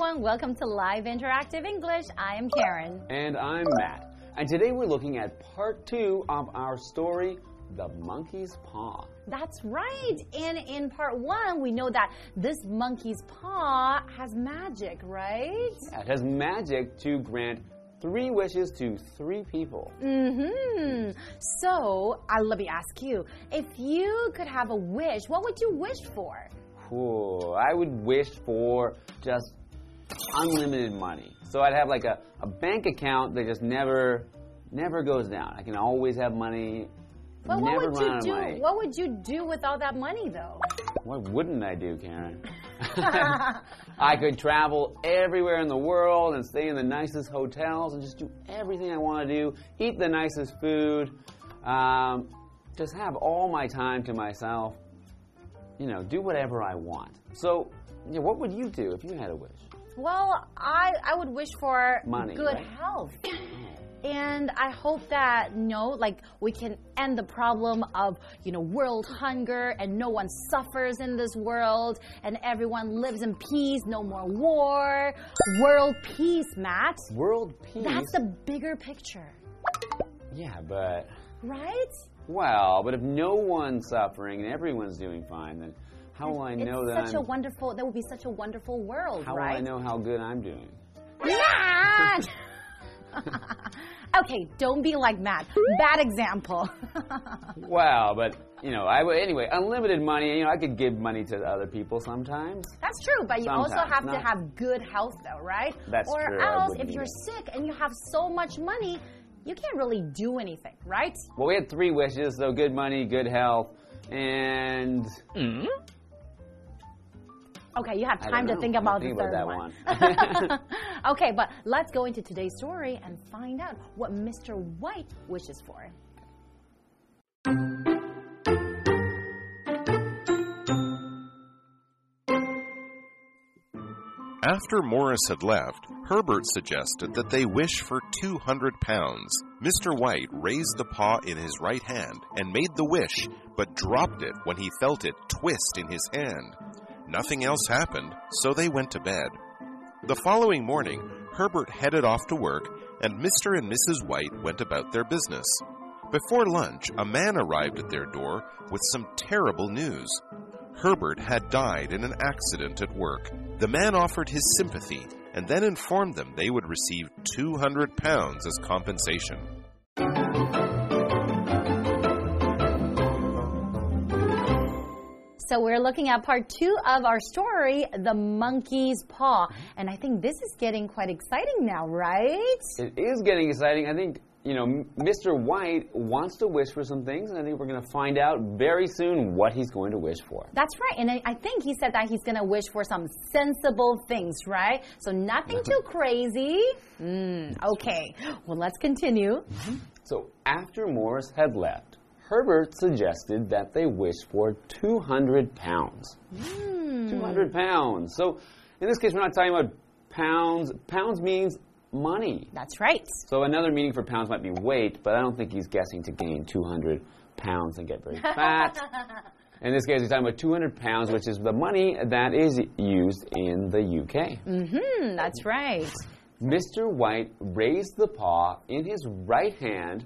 everyone, welcome to Live Interactive English. I am Karen. And I'm Matt. And today we're looking at part two of our story, The Monkey's Paw. That's right. And in part one, we know that this monkey's paw has magic, right? Yeah, It has magic to grant three wishes to three people. Mm hmm. So, uh, let me ask you if you could have a wish, what would you wish for? Ooh, I would wish for just unlimited money. So I'd have like a, a bank account that just never never goes down. I can always have money. Well, what would run you do? money. What would you do with all that money, though? What wouldn't I do, Karen? I could travel everywhere in the world and stay in the nicest hotels and just do everything I want to do, eat the nicest food, um, just have all my time to myself, you know, do whatever I want. So, yeah, what would you do if you had a wish? Well, I I would wish for Money, good right? health. Oh. And I hope that, you know, like we can end the problem of, you know, world hunger and no one suffers in this world and everyone lives in peace, no more war. World peace, Matt. World peace. That's the bigger picture, yeah, but right? well, but if no one's suffering and everyone's doing fine, then how will I know it's that such I'm? a wonderful, that would be such a wonderful world, how right? will I know how good I'm doing? Matt! okay, don't be like Matt. Bad example. wow, but you know, I would anyway. Unlimited money. You know, I could give money to other people sometimes. That's true, but you also have to have good health, though, right? That's or true, I else, if you're sick and you have so much money, you can't really do anything, right? Well, we had three wishes, so good money, good health, and mm-hmm. Okay, you have time to think know. about Think the about third that one. okay, but let's go into today's story and find out what Mr. White wishes for. After Morris had left, Herbert suggested that they wish for 200 pounds. Mr. White raised the paw in his right hand and made the wish, but dropped it when he felt it twist in his hand. Nothing else happened, so they went to bed. The following morning, Herbert headed off to work, and Mr. and Mrs. White went about their business. Before lunch, a man arrived at their door with some terrible news. Herbert had died in an accident at work. The man offered his sympathy and then informed them they would receive 200 pounds as compensation. So we're looking at part two of our story, The Monkey's Paw. And I think this is getting quite exciting now, right? it is getting exciting. I think you know, Mr. White wants to wish for some things, and I think we're going to find out very soon what he's going to wish for. That's right. And I think he said that he's going to wish for some sensible things, right? So nothing too crazy. Mm, okay. Well, let's continue. So after Morris had left, Herbert suggested that they wish for 200 pounds. 200 pounds. So in this case, we're not talking about pounds. Pounds means money. That's right. So another meaning for pounds might be weight, but I don't think he's guessing to gain 200 pounds and get very fat. In this case, he's talking about 200 pounds, which is the money that is used in the UK. Hmm, that's right. Mr. White raised the paw in his right hand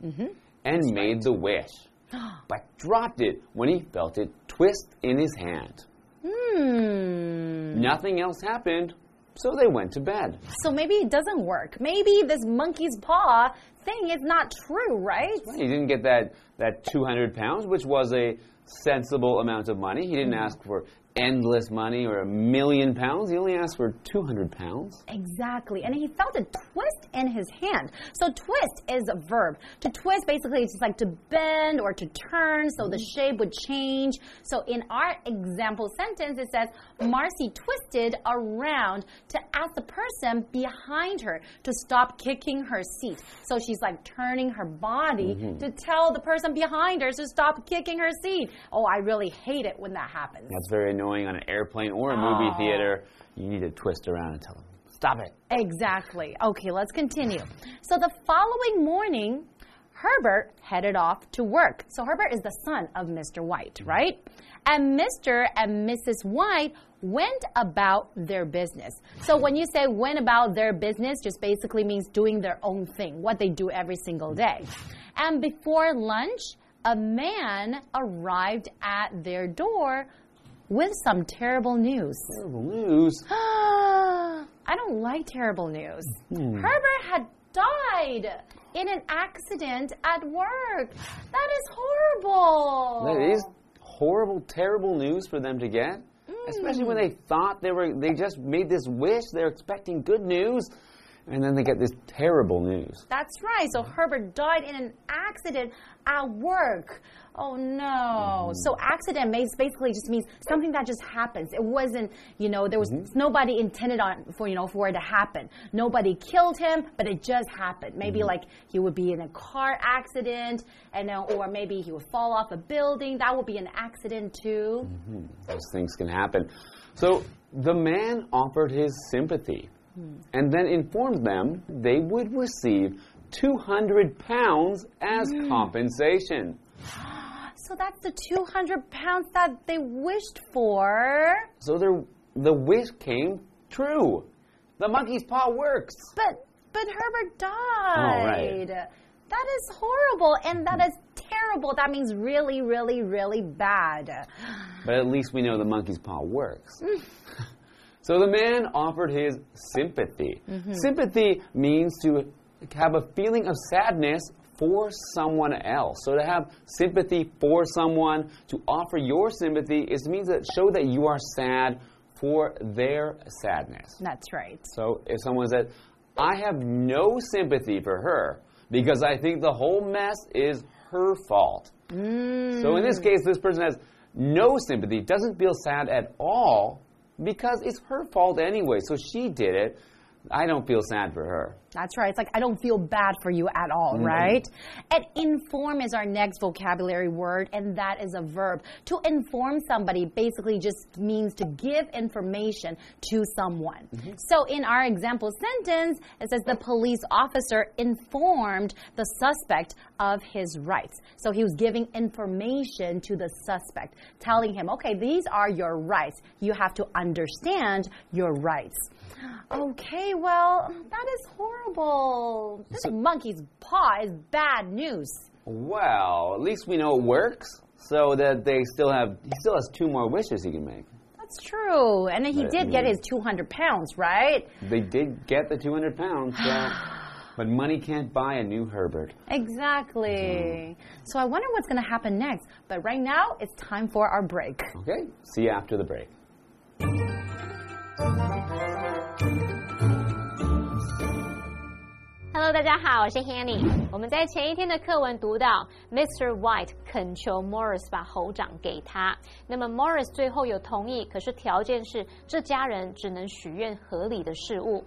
and made the wish, but dropped it when he felt it twist in his hand. Hmm. Nothing else happened, so they went to bed. So maybe it doesn't work. Maybe this monkey's paw thing is not true, right? He didn't get that, that 200 pounds, which was a sensible amount of money. He didn't ask for endless money or a million pounds. He only asked for 200 pounds. Exactly. And he felt a twist in his hand. So twist is a verb. To twist basically is just like to bend or to turn so the shape would change. So in our example sentence it says Marcy twisted around to ask the person behind her to stop kicking her seat. So she's like turning her body mm-hmm. to tell the person behind her to stop kicking her seat. Oh, I really hate it when that happens. That's very annoying on an airplane or a movie Oh. theater. You need to twist around and tell them, stop it. Exactly. Okay, let's continue. So the following morning, Herbert headed off to work. So Herbert is the son of Mr. White, right? And Mr. and Mrs. White went about their business. So when you say went about their business, just basically means doing their own thing, what they do every single day. And before lunch, a man arrived at their door with some terrible news. Terrible news. I don't like terrible news. Hmm. Herbert had died in an accident at work. That is horrible. That is horrible, terrible news for them to get. Especially when hmm. they thought they were, they just made this wish, they're expecting good news, and then they get this terrible news. That's right. So Herbert died in an accident at work. Oh no. Mm-hmm. So accident basically just means something that just happens. It wasn't, you know, there was mm-hmm. nobody intended on for, you know, for it to happen. Nobody killed him, but it just happened. Maybe mm-hmm. like he would be in a car accident and uh, or maybe he would fall off a building. That would be an accident too. Those things can happen. So the man offered his sympathy hmm. and then informed them they would receive 200 pounds as compensation. So that's the 200 pounds that they wished for. So their, the wish came true. The monkey's paw works. But but Herbert died. Oh, right. That is horrible and that is terrible. That means really, really, really bad. But at least we know the monkey's paw works. Mm. so the man offered his sympathy. Mm-hmm. Sympathy means to have a feeling of sadness for someone else. So to have sympathy for someone, to offer your sympathy, is means that show that you are sad for their sadness. That's right. So if someone said, I have no sympathy for her because I think the whole mess is her fault. So in this mm. case, this person has no sympathy, doesn't feel sad at all because it's her fault anyway. So she did it. I don't feel sad for her. That's right. It's like I don't feel bad for you at all, right? And inform is our next vocabulary word, and that is a verb. To inform somebody basically just means to give information to someone. Mm-hmm. So in our example sentence, it says the police officer informed the suspect of his rights. So he was giving information to the suspect, telling him, okay, these are your rights. You have to understand your rights. Okay, well, that is horrible. This monkey's paw is bad news. Well, at least we know it works. So that they still have, he still has two more wishes he can make. That's true. And then he But, did get his 200 pounds, right? They did get the 200 pounds, so, but money can't buy a new Herbert. Exactly. Mm-hmm. So I wonder what's going to happen next. But right now, it's time for our break. Okay, see you after the break. Hello，大家好，我是 Hanny。我们在前一天的课文读到，Mr. White 恳求 Morris 把猴掌给他。那么 Morris 最后有同意，可是条件是这家人只能许愿合理的事物。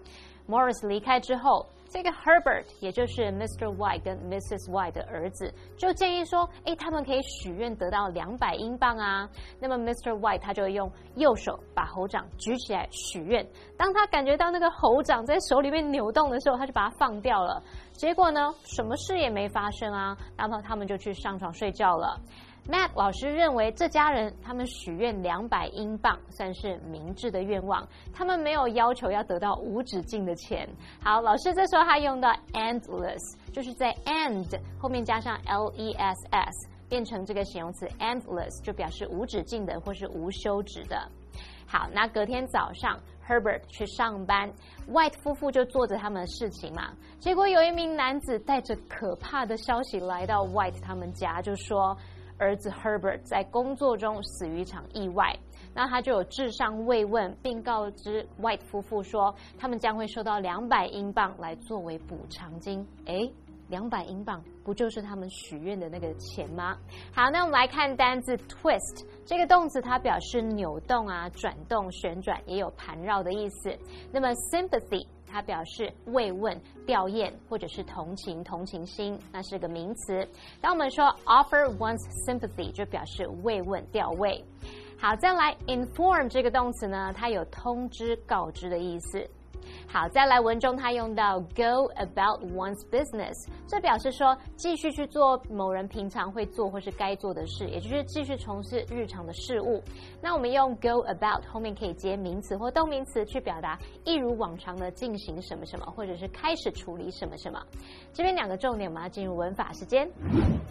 Morris 离开之后，这个 Herbert 也就是 Mr. White 跟 Mrs. White 的儿子，就建议说，诶，他们可以许愿得到两百英镑啊。那么 Mr. White 他就用右手把猴掌举起来许愿，当他感觉到那个猴掌在手里面扭动的时候，他就把它放掉了。结果呢，什么事也没发生啊，然后他们就去上床睡觉了。Matt 老师认为这家人他们许愿两百英镑算是明智的愿望，他们没有要求要得到无止境的钱。好，老师这时候还用到 endless，就是在 end 后面加上 l e s s，变成这个形容词 endless，就表示无止境的或是无休止的。好，那隔天早上，Herbert 去上班，White 夫妇就做着他们的事情嘛。结果有一名男子带着可怕的消息来到 White 他们家，就说儿子 Herbert 在工作中死于一场意外。那他就有致上慰问，并告知 White 夫妇说，他们将会收到两百英镑来作为补偿金。诶，两百英镑不就是他们许愿的那个钱吗？好，那我们来看单字 twist 这个动词，它表示扭动啊、转动、旋转，也有盘绕的意思。那么 sympathy 它表示慰问、吊唁或者是同情、同情心，那是个名词。当我们说 offer one's sympathy，就表示慰问、吊慰。好，再来 inform 这个动词呢，它有通知、告知的意思。好，再来文中他用到 go about one's business，这表示说继续去做某人平常会做或是该做的事，也就是继续从事日常的事物。那我们用 go about 后面可以接名词或动名词去表达一如往常的进行什么什么，或者是开始处理什么什么。这边两个重点，我们要进入文法时间。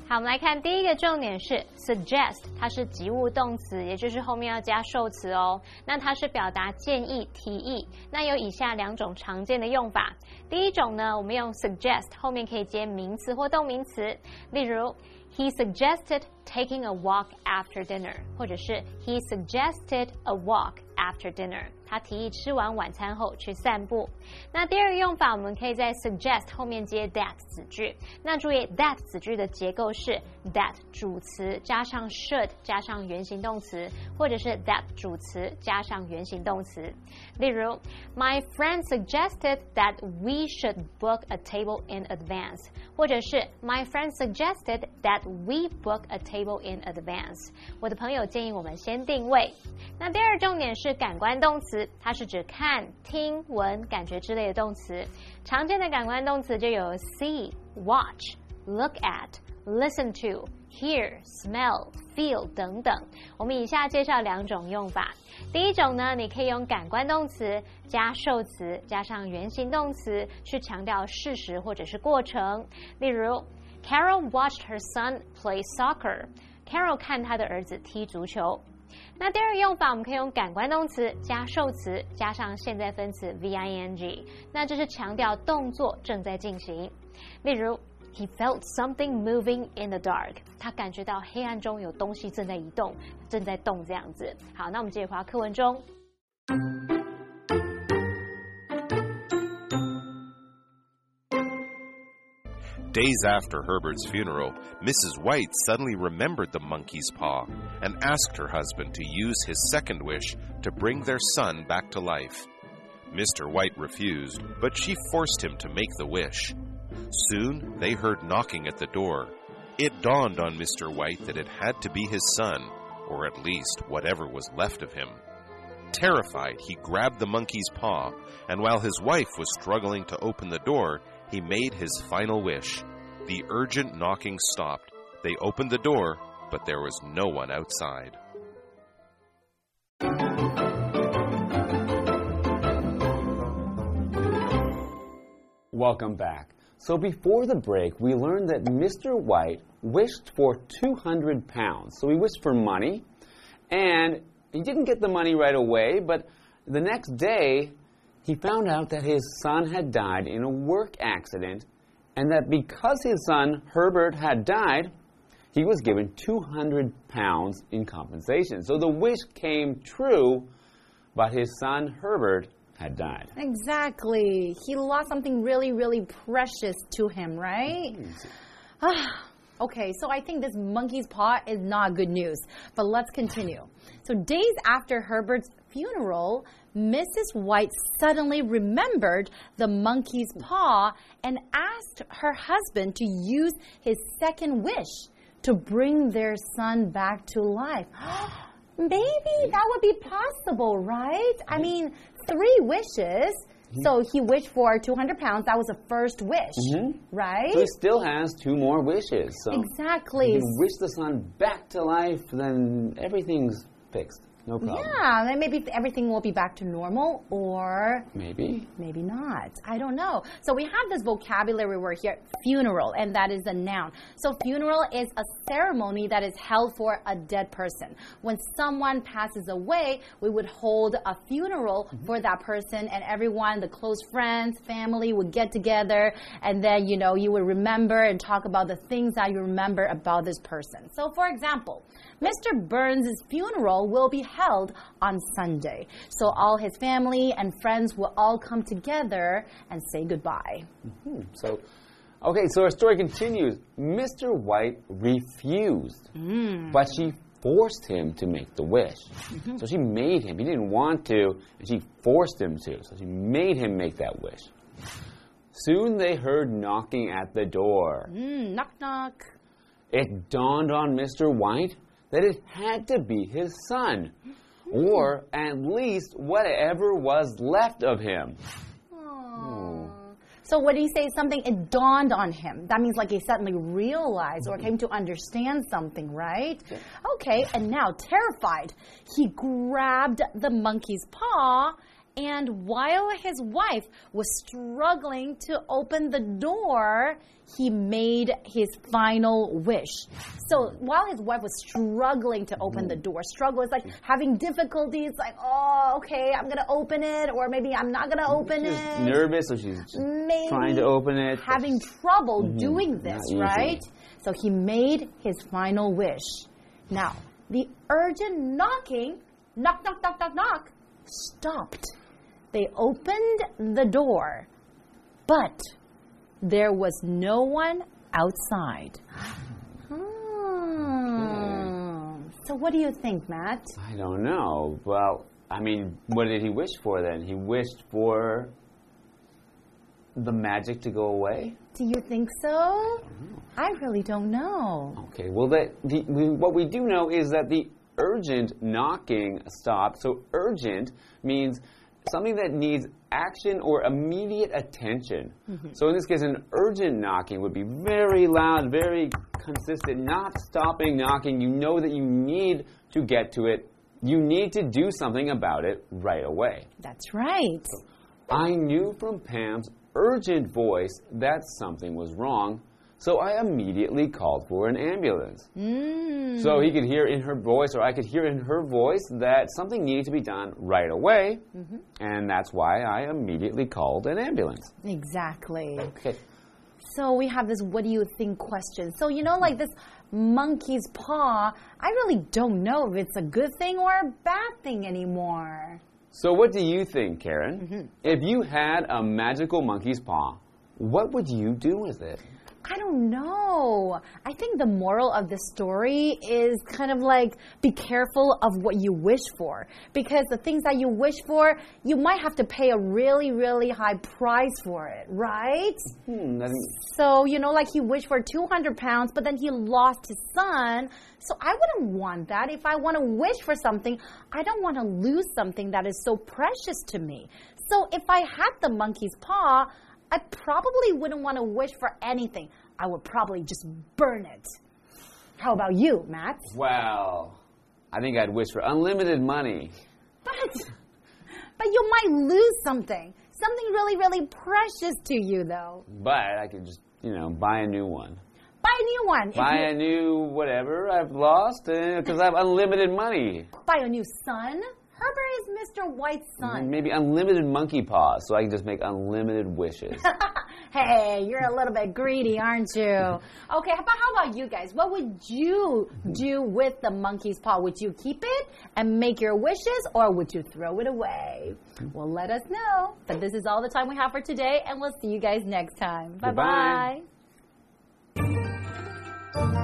好，我们来看第一个重点是 suggest，它是及物动词，也就是后面要加受词哦。那它是表达建议、提议。那有以下两两种常见的用法。第一种呢，我们用 suggest 后面可以接名词或动名词，例如 He suggested taking a walk after dinner，或者是 He suggested a walk after dinner。他提议吃完晚餐后去散步。那第二个用法，我们可以在 suggest 后面接 that 子句。那注意 that 子句的结构是 that 主词加上 should 加上原形动词，或者是 that 主词加上原形动词。例如，My friend suggested that we should book a table in advance，或者是 My friend suggested that we book a table in advance。我的朋友建议我们先定位。那第二重点是感官动词。它是指看、听、闻、感觉之类的动词。常见的感官动词就有 see、watch、look at、listen to、hear、smell、feel 等等。我们以下介绍两种用法。第一种呢，你可以用感官动词加受词加上原形动词去强调事实或者是过程。例如，Carol watched her son play soccer。Carol 看他的儿子踢足球。那第二个用法，我们可以用感官动词加受词加上现在分词 v i n g，那这是强调动作正在进行。例如，He felt something moving in the dark，他感觉到黑暗中有东西正在移动，正在动这样子。好，那我们接着回课文中。Days after Herbert's funeral, Mrs. White suddenly remembered the monkey's paw and asked her husband to use his second wish to bring their son back to life. Mr. White refused, but she forced him to make the wish. Soon they heard knocking at the door. It dawned on Mr. White that it had to be his son, or at least whatever was left of him. Terrified, he grabbed the monkey's paw, and while his wife was struggling to open the door, he made his final wish. The urgent knocking stopped. They opened the door, but there was no one outside. Welcome back. So before the break, we learned that Mr. White wished for 200 pounds. So he wished for money, and he didn't get the money right away, but the next day, he found out that his son had died in a work accident, and that because his son, Herbert, had died, he was given 200 pounds in compensation. So the wish came true, but his son, Herbert, had died. Exactly. He lost something really, really precious to him, right? Okay, so I think this monkey's paw is not good news. But let's continue. So, days after Herbert's funeral, Mrs. White suddenly remembered the monkey's paw and asked her husband to use his second wish to bring their son back to life. Maybe that would be possible, right? I mean, three wishes. So he wished for 200 pounds. That was the first wish, Mhm. right? So he still has two more wishes. So Exactly. if you wish the son back to life, then everything's fixed. No problem. Yeah, then maybe everything will be back to normal, or Maybe. maybe not. I don't know. So we have this vocabulary word here, funeral, and that is a noun. So funeral is a ceremony that is held for a dead person. When someone passes away, we would hold a funeral mm-hmm. for that person, and everyone, the close friends, family, would get together, and then you know you would remember and talk about the things that you remember about this person. So, for example. Mr. Burns' funeral will be held on Sunday. So all his family and friends will all come together and say goodbye. Hmm, So, okay, so our story continues. Mr. White refused, but she forced him to make the wish. So she made him. He didn't want to, and she forced him to. So she made him make that wish. Soon they heard knocking at the door. Mm, knock knock. It dawned on Mr. White that it had to be his son, or at least whatever was left of him. So when he says something, it dawned on him. That means like he suddenly realized or came to understand something, right? Okay, and now terrified, he grabbed the monkey's paw and while his wife was struggling to open the door, he made his final wish. So while his wife was struggling to open the door, struggle is like having difficulties, like, oh, okay, I'm gonna open it, or maybe I'm not gonna open She's it. nervous, so she's Maybe trying to open it. having trouble mm-hmm. doing this, right? So he made his final wish. Now, the urgent knocking, knock, knock, knock, knock, knock, stopped. They opened the door, but there was no one outside. Hmm. So, what do you think, Matt? I don't know. Well, I mean, what did he wish for then? He wished for the magic to go away. Do you think so? I really don't know. Okay. Well, that the, we, what we do know is that the urgent knocking stopped. So urgent means something that needs action or immediate attention. Mm-hmm. So in this case, an urgent knocking would be very loud, very consistent, not stopping knocking. You know that you need to get to it. You need to do something about it right away. That's right. I knew from Pam's urgent voice that something was wrong, so I immediately called for an ambulance. Mm. So he could hear in her voice, or I could hear in her voice, that something needed to be done right away, and that's why I immediately called an ambulance. Exactly. Okay. So we have this what do you think question. So, you know, like this monkey's paw, I really don't know if it's a good thing or a bad thing anymore. So, what do you think, Karen? If you had a magical monkey's paw, what would you do with it? I don't know. I think the moral of the story is kind of like be careful of what you wish for. Because the things that you wish for, you might have to pay a really, really high price for it, right? Hmm, So, you know, like he wished for 200 pounds, but then he lost his son. So I wouldn't want that. If I want to wish for something, I don't want to lose something that is so precious to me. So if I had the monkey's paw, I probably wouldn't want to wish for anything. I would probably just burn it. How about you, Matt? well, I think I'd wish for unlimited money. But, but you might lose something. Something really, really precious to you, though. But I could just, you know, buy a new one. Buy a new one. Buy a new whatever I've lost eh, because I have unlimited money. buy a new son. Herbert is Mr. White's son. Maybe unlimited monkey paws so I can just make unlimited wishes. Hey, you're a little bit greedy, aren't you? Okay, how about, how about you guys? What would you do with the monkey's paw? Would you keep it and make your wishes, or would you throw it away? Well, let us know. But this is all the time we have for today, and we'll see you guys next time. Bye Goodbye.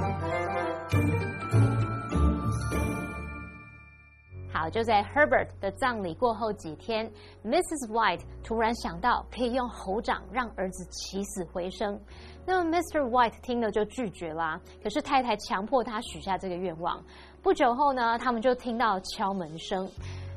好，就在 Herbert 的葬礼过后几天，Mrs. White 突然想到可以用猴掌让儿子起死回生。那么 Mr. White 听了就拒绝啦，可是太太强迫他许下这个愿望。不久后呢，他们就听到敲门声。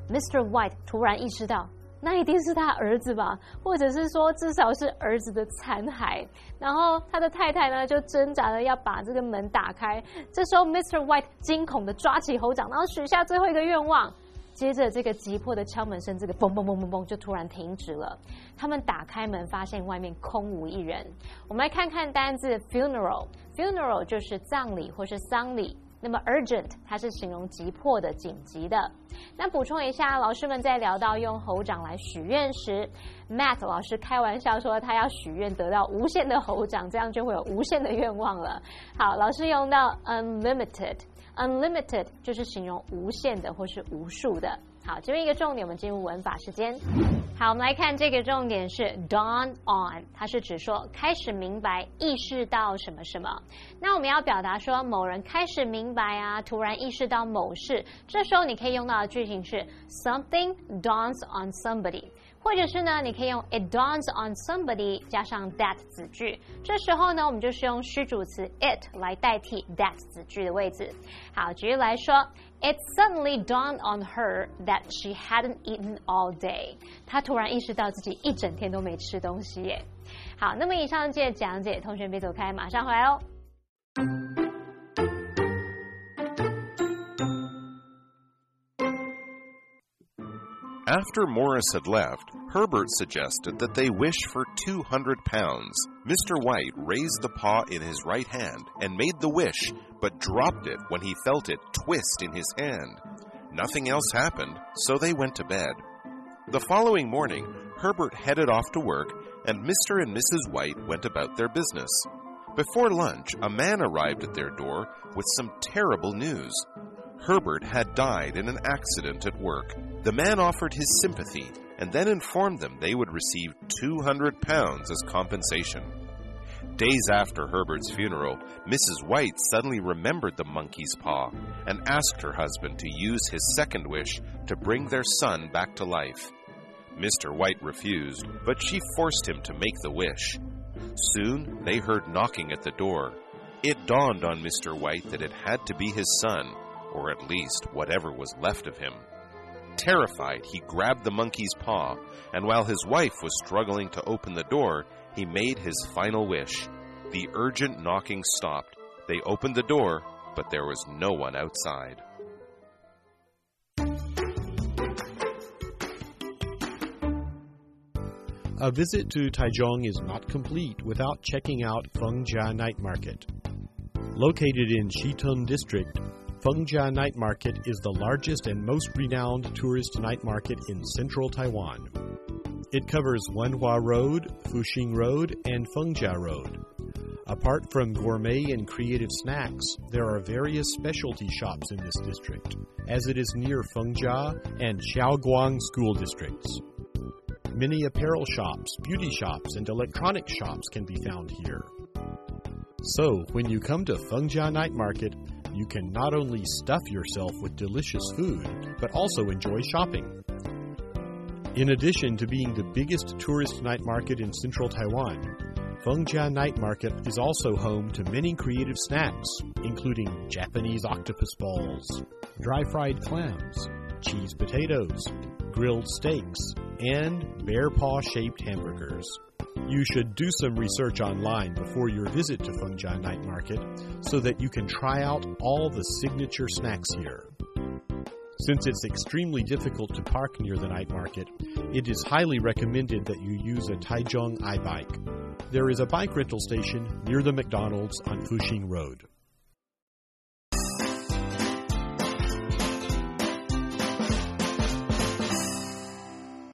Mr. White 突然意识到，那一定是他儿子吧，或者是说至少是儿子的残骸。然后他的太太呢就挣扎着要把这个门打开。这时候 Mr. White 惊恐的抓起猴掌，然后许下最后一个愿望。接着这个急迫的敲门声，这个嘣嘣嘣嘣嘣就突然停止了。他们打开门，发现外面空无一人。我们来看看单字 funeral，funeral 就是葬礼或是丧礼。那么 urgent 它是形容急迫的、紧急的。那补充一下，老师们在聊到用猴掌来许愿时，Matt 老师开玩笑说他要许愿得到无限的猴掌，这样就会有无限的愿望了。好，老师用到 unlimited。Unlimited 就是形容无限的或是无数的。好，这边一个重点，我们进入文法时间。好，我们来看这个重点是 dawn on，它是指说开始明白、意识到什么什么。那我们要表达说某人开始明白啊，突然意识到某事，这时候你可以用到的句型是 something dawns on somebody。或者是呢，你可以用 it dawns on somebody 加上 that 子句。这时候呢，我们就是用虚主词 it 来代替 that 子句的位置。好，举例来说，It suddenly dawned on her that she hadn't eaten all day。她突然意识到自己一整天都没吃东西耶。好，那么以上这讲解，同学别走开，马上回来哦。After Morris had left, Herbert suggested that they wish for 200 pounds. Mr. White raised the paw in his right hand and made the wish, but dropped it when he felt it twist in his hand. Nothing else happened, so they went to bed. The following morning, Herbert headed off to work, and Mr. and Mrs. White went about their business. Before lunch, a man arrived at their door with some terrible news. Herbert had died in an accident at work. The man offered his sympathy and then informed them they would receive 200 pounds as compensation. Days after Herbert's funeral, Mrs. White suddenly remembered the monkey's paw and asked her husband to use his second wish to bring their son back to life. Mr. White refused, but she forced him to make the wish. Soon they heard knocking at the door. It dawned on Mr. White that it had to be his son, or at least whatever was left of him. Terrified, he grabbed the monkey's paw, and while his wife was struggling to open the door, he made his final wish. The urgent knocking stopped. They opened the door, but there was no one outside. A visit to Taichung is not complete without checking out Fengjia Night Market. Located in Xitun District, Fengjia Night Market is the largest and most renowned tourist night market in central Taiwan. It covers Wenhua Road, Fuxing Road, and Fengjia Road. Apart from gourmet and creative snacks, there are various specialty shops in this district, as it is near Fengjia and Xiaoguang school districts. Many apparel shops, beauty shops, and electronic shops can be found here. So, when you come to Fengjia Night Market, you can not only stuff yourself with delicious food, but also enjoy shopping. In addition to being the biggest tourist night market in central Taiwan, Fengjia Night Market is also home to many creative snacks, including Japanese octopus balls, dry fried clams, cheese potatoes, grilled steaks, and bear paw shaped hamburgers. You should do some research online before your visit to Fengjia Night Market so that you can try out all the signature snacks here. Since it's extremely difficult to park near the night market, it is highly recommended that you use a Taichung iBike. There is a bike rental station near the McDonald's on Fuxing Road.